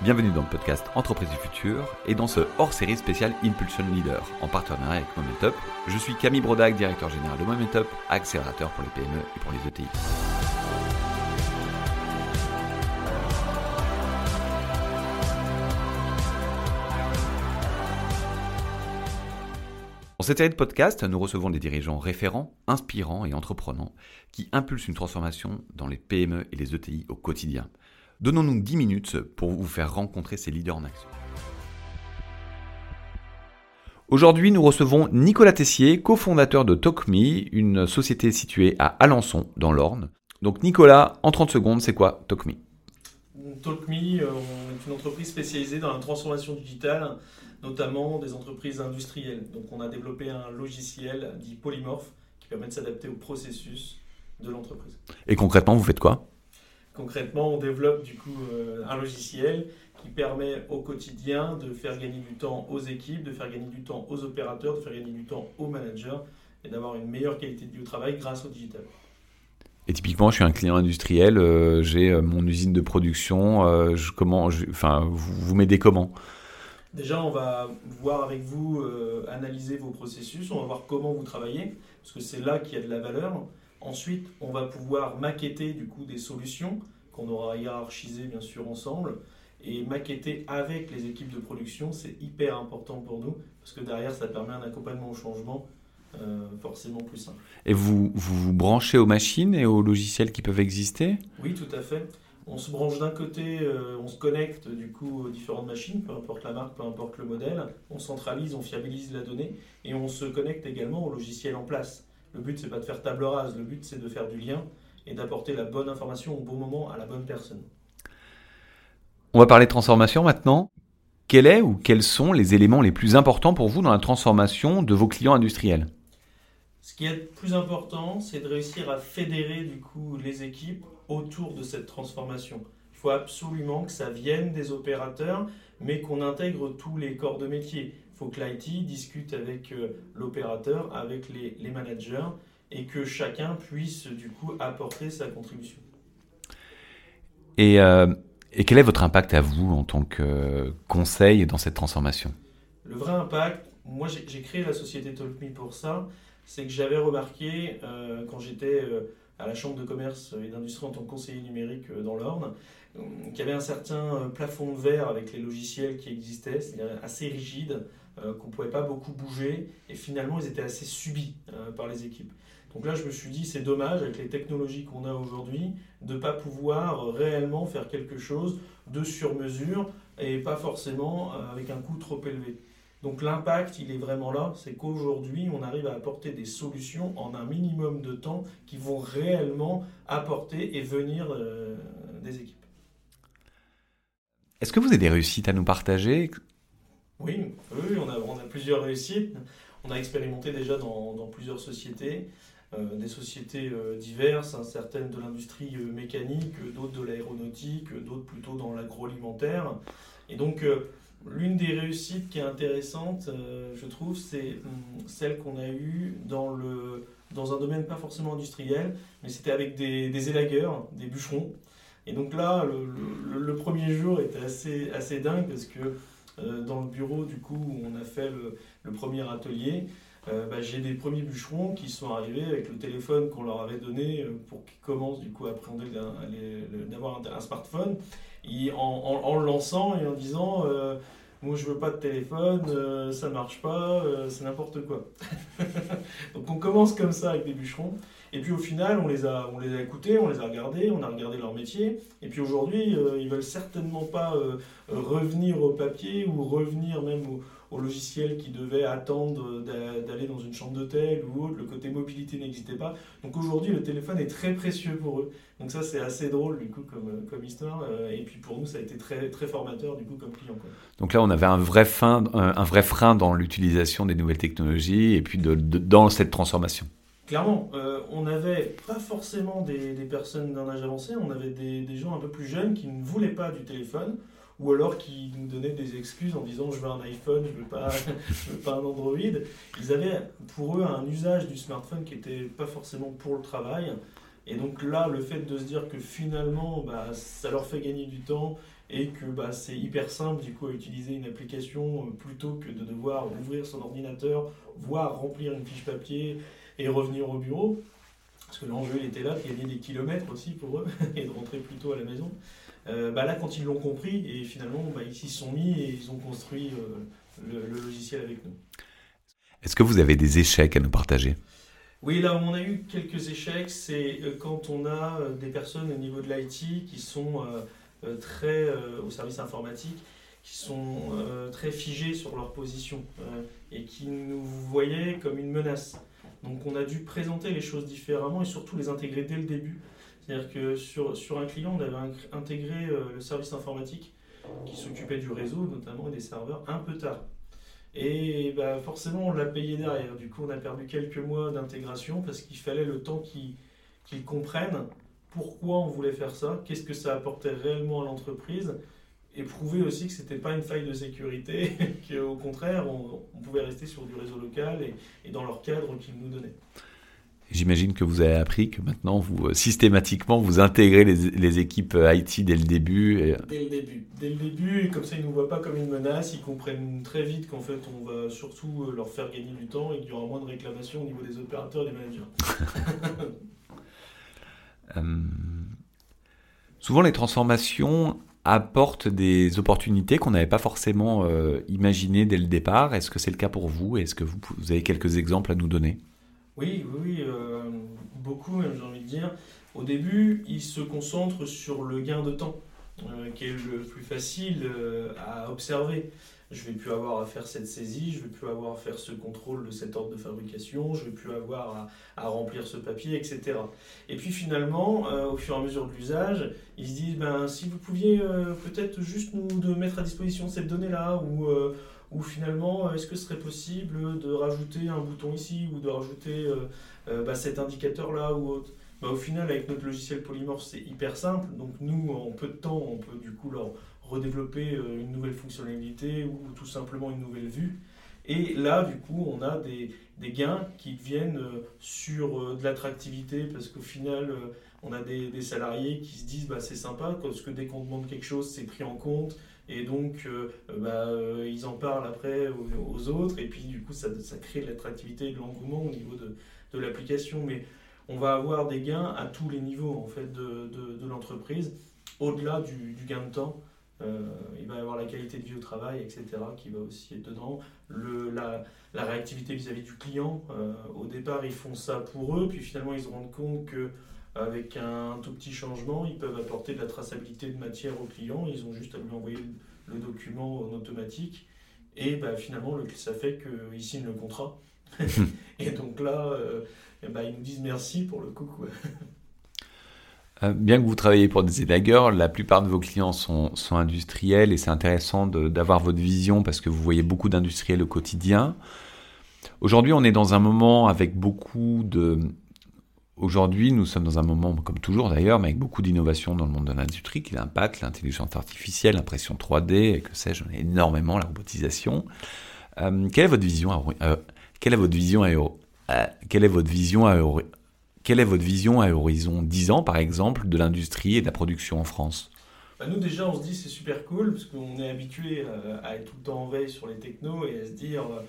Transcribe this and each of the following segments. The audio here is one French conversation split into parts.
Bienvenue dans le podcast Entreprise du futur et dans ce hors-série spécial Impulsion Leader en partenariat avec Momentup. Je suis Camille Brodac, directeur général de Momentup, accélérateur pour les PME et pour les ETI. Dans cette série de podcasts, nous recevons des dirigeants référents, inspirants et entreprenants qui impulsent une transformation dans les PME et les ETI au quotidien. Donnons-nous 10 minutes pour vous faire rencontrer ces leaders en action. Aujourd'hui, nous recevons Nicolas Tessier, cofondateur de TalkMe, une société située à Alençon, dans l'Orne. Donc Nicolas, en 30 secondes, c'est quoi TalkMe TalkMe euh, est une entreprise spécialisée dans la transformation digitale, notamment des entreprises industrielles. Donc on a développé un logiciel dit polymorphe qui permet de s'adapter au processus de l'entreprise. Et concrètement, vous faites quoi? Concrètement, on développe du coup euh, un logiciel qui permet au quotidien de faire gagner du temps aux équipes, de faire gagner du temps aux opérateurs, de faire gagner du temps aux managers et d'avoir une meilleure qualité de vie au travail grâce au digital. Et typiquement, je suis un client industriel, euh, j'ai euh, mon usine de production. je, comment, enfin, vous, vous m'aidez comment? Déjà, on va voir avec vous, analyser vos processus, on va voir comment vous travaillez, parce que c'est là qu'il y a de la valeur. Ensuite, on va pouvoir maqueter du coup des solutions qu'on aura hiérarchisées bien sûr ensemble. Et maqueter avec les équipes de production, c'est hyper important pour nous parce que derrière, ça permet un accompagnement au changement euh, forcément plus simple. Et vous, vous branchez aux machines et aux logiciels qui peuvent exister? Oui, tout à fait. On se branche d'un côté, euh, on se connecte du coup aux différentes machines, peu importe la marque, peu importe le modèle. On centralise, on fiabilise la donnée et on se connecte également au logiciel en place. Le but, c'est pas de faire table rase, le but, c'est de faire du lien et d'apporter la bonne information au bon moment à la bonne personne. On va parler de transformation maintenant. Quel est ou quels sont les éléments les plus importants pour vous dans la transformation de vos clients industriels? Ce qui est le plus important, c'est de réussir à fédérer du coup les équipes autour de cette transformation. Il faut absolument que ça vienne des opérateurs, mais qu'on intègre tous les corps de métier faut que l'IT discute avec euh, l'opérateur, avec les, managers, et que chacun puisse du coup apporter sa contribution. Et, euh, et quel est votre impact à vous en tant que conseil dans cette transformation? Le vrai impact, moi j'ai créé la société TalkMe pour ça, c'est que j'avais remarqué euh, quand j'étais à la Chambre de commerce et d'industrie en tant que conseiller numérique dans l'Orne, qu'il y avait un certain plafond de verre avec les logiciels qui existaient, c'est-à-dire assez rigide, euh, qu'on ne pouvait pas beaucoup bouger, et finalement ils étaient assez subis euh, par les équipes. Donc là, je me suis dit, c'est dommage avec les technologies qu'on a aujourd'hui de ne pas pouvoir réellement faire quelque chose de sur mesure et pas forcément euh, avec un coût trop élevé. Donc l'impact, il est vraiment là, c'est qu'aujourd'hui, on arrive à apporter des solutions en un minimum de temps qui vont réellement apporter et venir des équipes. Est-ce que vous avez des réussites à nous partager? Oui, on, a, plusieurs réussites. On a expérimenté déjà dans, plusieurs sociétés, euh, des sociétés euh, diverses, hein, certaines de l'industrie euh, mécanique, d'autres de l'aéronautique, d'autres plutôt dans l'agroalimentaire. Et donc, l'une des réussites qui est intéressante, je trouve, c'est hum, celle qu'on a eue dans, un domaine pas forcément industriel, mais c'était avec des, des élagueurs, des bûcherons. Et donc là, le, premier jour était assez, dingue parce que dans le bureau du coup où on a fait le, premier atelier, euh, bah, j'ai des premiers bûcherons qui sont arrivés avec le téléphone qu'on leur avait donné euh, pour qu'ils commencent du coup à appréhender d'avoir un, smartphone, en, le lançant et en disant moi je veux pas de téléphone, ça marche pas, c'est n'importe quoi. Donc on commence comme ça avec des bûcherons. Et puis au final, on les, a, on les a écoutés, on les a regardés, on a regardé leur métier. Et puis aujourd'hui, euh, ils veulent certainement pas euh, revenir au papier ou revenir même au, logiciel qui devait attendre d'aller dans une chambre d'hôtel ou autre. Le côté mobilité n'existait pas. Donc aujourd'hui, le téléphone est très précieux pour eux. Donc ça, c'est assez drôle du coup comme, comme histoire. Euh, et puis pour nous, ça a été très, très formateur du coup comme client. Donc là, on avait un vrai, fin, un vrai frein dans l'utilisation des nouvelles technologies et puis dans cette transformation. Clairement, euh, on n'avait pas forcément des, personnes d'un âge avancé, on avait des, gens un peu plus jeunes qui ne voulaient pas du téléphone, ou alors qui nous donnaient des excuses en disant je veux un iPhone, je veux veux pas un Android. Ils avaient pour eux un usage du smartphone qui n'était pas forcément pour le travail. Et donc là, le fait de se dire que finalement, bah, ça leur fait gagner du temps et que bah, c'est hyper simple du coup à utiliser une application euh, plutôt que de devoir ouvrir son ordinateur, voire remplir une fiche papier et revenir au bureau. Parce que l'enjeu était là, de gagner des kilomètres aussi pour eux et de rentrer plus tôt à la maison. Euh, bah là, quand ils l'ont compris, et finalement, bah, ils s'y sont mis et ils ont construit euh, le, le, logiciel avec nous. Est-ce que vous avez des échecs à nous partager? Oui, là, on a eu quelques échecs. C'est quand on a des personnes au niveau de l'IT qui sont euh, très euh, au service informatique qui sont euh, très figés sur leur position et qui nous voyaient comme une menace. Donc on a dû présenter les choses différemment et surtout les intégrer dès le début. C'est-à-dire que sur, un client, on avait intégré le service informatique qui s'occupait du réseau notamment et des serveurs un peu tard. Et bah, forcément, on l'a payé derrière. Du coup, on a perdu quelques mois d'intégration parce qu'il fallait le temps qu'ils comprennent pourquoi on voulait faire ça, qu'est-ce que ça apportait réellement à l'entreprise, et prouver aussi que ce n'était pas une faille de sécurité, qu'au contraire, on, pouvait rester sur du réseau local et, dans leur cadre qu'ils nous donnaient. J'imagine que vous avez appris que maintenant, vous euh, systématiquement, vous intégrez les, équipes euh, IT dès le début. Et... Dès le début. Dès le début, et comme ça, ils ne nous voient pas comme une menace. Ils comprennent très vite qu'en fait, on va surtout euh, leur faire gagner du temps et qu'il y aura moins de réclamations au niveau des opérateurs et des managers. Euh, souvent, les transformations apportent des opportunités qu'on n'avait pas forcément euh, imaginées dès le départ. Est-ce que c'est le cas pour vous? Est-ce que vous, avez quelques exemples à nous donner? Oui, oui, euh, beaucoup j'ai envie de dire. Au début, ils se concentrent sur le gain de temps, qui est le plus facile à observer je vais plus avoir à faire cette saisie, je vais plus avoir à faire ce contrôle de cet ordre de fabrication, je vais plus avoir à, remplir ce papier, etc. Et puis finalement, euh, au fur et à mesure de l'usage, ils se disent, ben, si vous pouviez euh, peut-être juste nous de mettre à disposition cette donnée-là, ou, euh, ou finalement, est-ce que ce serait possible de rajouter un bouton ici, ou de rajouter bah, cet indicateur-là, ou autre? Bah, au final, avec notre logiciel polymorphe, c'est hyper simple. Donc nous, en peu de temps, on peut du coup leur, redévelopper euh, une nouvelle fonctionnalité ou tout simplement une nouvelle vue. Et là, du coup, on a des, des gains qui viennent euh, sur euh, de l'attractivité parce qu'au final, on a des, des, salariés qui se disent bah, c'est sympa parce que dès qu'on demande quelque chose, c'est pris en compte. Et donc, bah, ils en parlent après aux, autres. Et puis, du coup, ça, ça crée de l'attractivité et de l'engouement au niveau de, de l'application. Mais on va avoir des gains à tous les niveaux en fait, de, de, l'entreprise, au-delà du, gain de temps. Euh, il va y avoir la qualité de vie au travail, etc., qui va aussi être dedans. Le, la, la réactivité vis-à-vis du client. Euh, au départ, ils font ça pour eux, puis finalement, ils se rendent compte que avec un tout petit changement, ils peuvent apporter de la traçabilité de matière au client. Ils ont juste à lui envoyer le, document en automatique. Et bah, finalement, le, ça fait qu'ils signent le contrat. et donc là, euh, bah, ils nous disent merci pour le coup. Bien que vous travaillez pour des élagueurs, la plupart de vos clients sont, industriels et c'est intéressant d'avoir votre vision parce que vous voyez beaucoup d'industriels au quotidien. Aujourd'hui, on est dans un moment avec beaucoup de... Aujourd'hui, nous sommes dans un moment, comme toujours d'ailleurs, mais avec beaucoup d'innovation dans le monde de l'industrie qui impacte l'intelligence artificielle, l'impression 3D, et que sais-je, énormément, la robotisation. Euh, quelle est votre vision à, euh, quelle est votre vision à, quelle est votre vision à, quelle est votre vision à horizon 10 ans, par exemple, de l'industrie et de la production en France? Bah, nous déjà on se dit c'est super cool parce qu'on est habitué euh, à, être tout le temps en veille sur les technos et à se dire euh,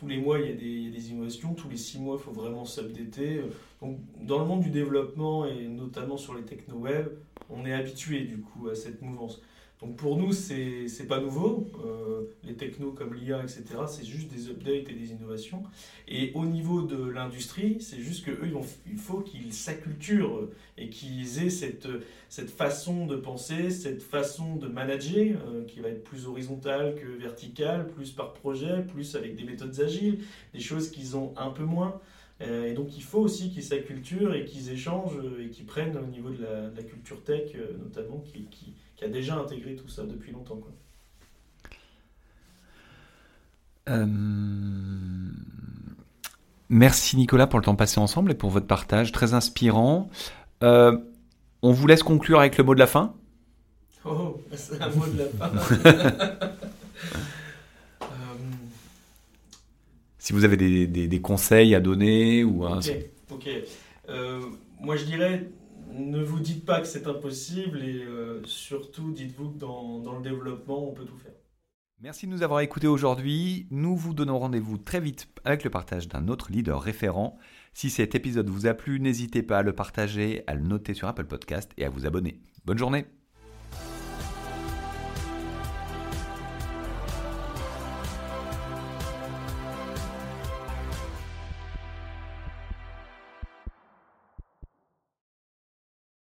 tous les mois il y, a des, innovations, tous les six mois il faut vraiment s'updater. Donc dans le monde du développement et notamment sur les techno web, on est habitué du coup à cette mouvance. Donc pour nous, c'est n'est pas nouveau. Euh, les technos comme l'IA, etc., c'est juste des updates et des innovations. Et au niveau de l'industrie, c'est juste qu'eux, il faut qu'ils s'acculturent et qu'ils aient cette, cette façon de penser, cette façon de manager, euh, qui va être plus horizontale que verticale, plus par projet, plus avec des méthodes agiles, des choses qu'ils ont un peu moins. Euh, et donc il faut aussi qu'ils s'acculturent et qu'ils échangent et qu'ils prennent au niveau de la, culture tech, notamment, qui, qui qui a déjà intégré tout ça depuis longtemps. Quoi. Euh, merci Nicolas pour le temps passé ensemble et pour votre partage très inspirant. Euh, on vous laisse conclure avec le mot de la fin? Oh, c'est un mot de la fin. Euh, si vous avez des, des, conseils à donner ou un... Ok, ok. moi je dirais ne vous dites pas que c'est impossible et surtout dites-vous que dans, dans le développement, on peut tout faire. Merci de nous avoir écoutés aujourd'hui. Nous vous donnons rendez-vous très vite avec le partage d'un autre leader référent. Si cet épisode vous a plu, n'hésitez pas à le partager, à le noter sur Apple Podcast et à vous abonner. Bonne journée